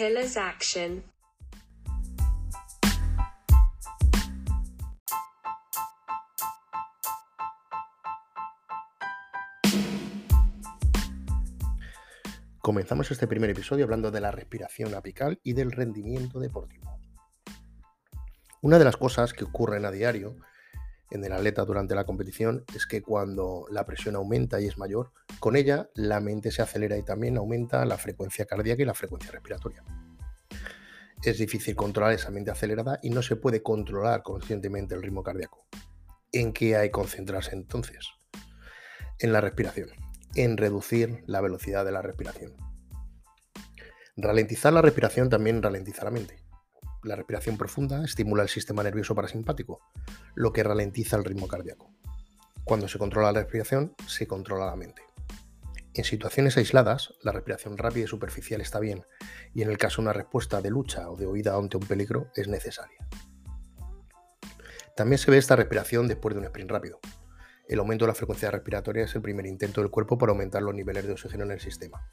Pillars Action. Comenzamos este primer episodio hablando de la respiración apical y del rendimiento deportivo. Una de las cosas que ocurren a diario en el atleta durante la competición es que cuando la presión aumenta y es mayor, con ella la mente se acelera y también aumenta la frecuencia cardíaca y la frecuencia respiratoria. Es difícil controlar esa mente acelerada y no se puede controlar conscientemente el ritmo cardíaco. ¿En qué hay que concentrarse entonces? En la respiración, en reducir la velocidad de la respiración. Ralentizar la respiración también ralentiza la mente. La respiración profunda estimula el sistema nervioso parasimpático, lo que ralentiza el ritmo cardíaco. Cuando se controla la respiración, se controla la mente. En situaciones aisladas, la respiración rápida y superficial está bien, y en el caso de una respuesta de lucha o de huida ante un peligro es necesaria. También se ve esta respiración después de un sprint rápido. El aumento de la frecuencia respiratoria es el primer intento del cuerpo para aumentar los niveles de oxígeno en el sistema.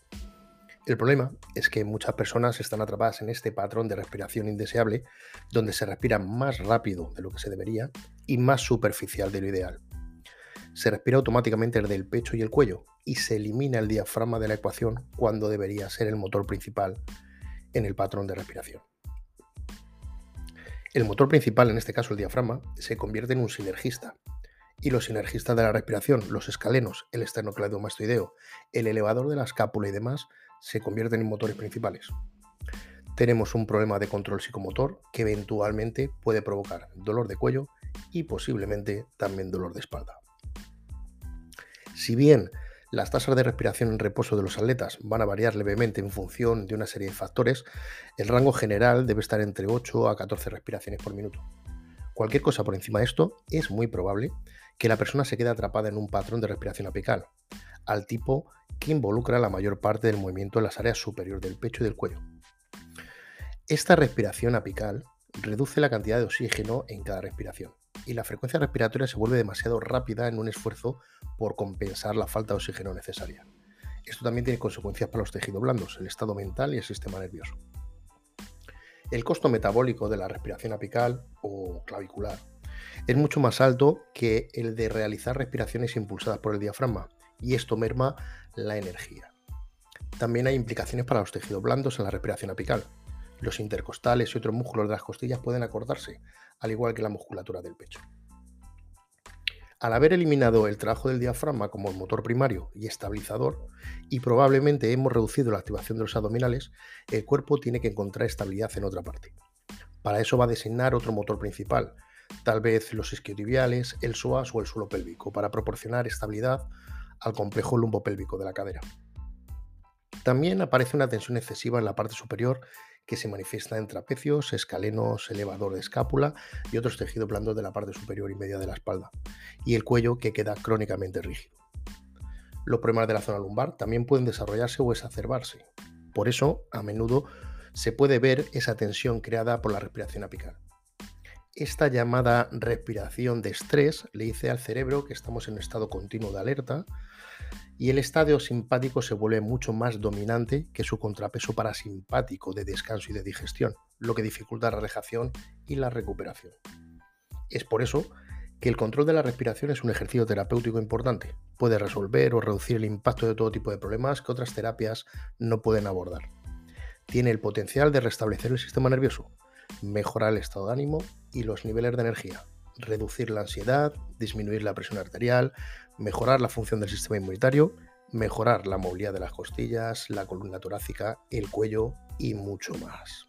El problema es que muchas personas están atrapadas en este patrón de respiración indeseable, donde se respira más rápido de lo que se debería y más superficial de lo ideal. Se respira automáticamente desde el pecho y el cuello y se elimina el diafragma de la ecuación cuando debería ser el motor principal en el patrón de respiración. El motor principal, en este caso el diafragma, se convierte en un sinergista. Y los sinergistas de la respiración, los escalenos, el esternocleidomastoideo, el elevador de la escápula y demás, se convierten en motores principales. Tenemos un problema de control psicomotor que eventualmente puede provocar dolor de cuello y posiblemente también dolor de espalda. Si bien las tasas de respiración en reposo de los atletas van a variar levemente en función de una serie de factores, el rango general debe estar entre 8 a 14 respiraciones por minuto. Cualquier cosa por encima de esto es muy probable que la persona se quede atrapada en un patrón de respiración apical, al tipo que involucra la mayor parte del movimiento en las áreas superiores del pecho y del cuello. Esta respiración apical reduce la cantidad de oxígeno en cada respiración y la frecuencia respiratoria se vuelve demasiado rápida en un esfuerzo por compensar la falta de oxígeno necesaria. Esto también tiene consecuencias para los tejidos blandos, el estado mental y el sistema nervioso. El costo metabólico de la respiración apical o clavicular es mucho más alto que el de realizar respiraciones impulsadas por el diafragma, y esto merma la energía. También hay implicaciones para los tejidos blandos en la respiración apical. Los intercostales y otros músculos de las costillas pueden acordarse, al igual que la musculatura del pecho. Al haber eliminado el trabajo del diafragma como el motor primario y estabilizador, y probablemente hemos reducido la activación de los abdominales, el cuerpo tiene que encontrar estabilidad en otra parte. Para eso va a designar otro motor principal, tal vez los isquiotibiales, el psoas o el suelo pélvico, para proporcionar estabilidad al complejo lumbopélvico de la cadera. También aparece una tensión excesiva en la parte superior que se manifiesta en trapecios, escalenos, elevador de escápula y otros tejidos blandos de la parte superior y media de la espalda, y el cuello que queda crónicamente rígido. Los problemas de la zona lumbar también pueden desarrollarse o exacerbarse. Por eso, a menudo se puede ver esa tensión creada por la respiración apical. Esta llamada respiración de estrés le dice al cerebro que estamos en estado continuo de alerta y el estado simpático se vuelve mucho más dominante que su contrapeso parasimpático de descanso y de digestión, lo que dificulta la relajación y la recuperación. Es por eso que el control de la respiración es un ejercicio terapéutico importante. Puede resolver o reducir el impacto de todo tipo de problemas que otras terapias no pueden abordar. Tiene el potencial de restablecer el sistema nervioso, mejorar el estado de ánimo y los niveles de energía, reducir la ansiedad, disminuir la presión arterial, mejorar la función del sistema inmunitario, mejorar la movilidad de las costillas, la columna torácica, el cuello y mucho más.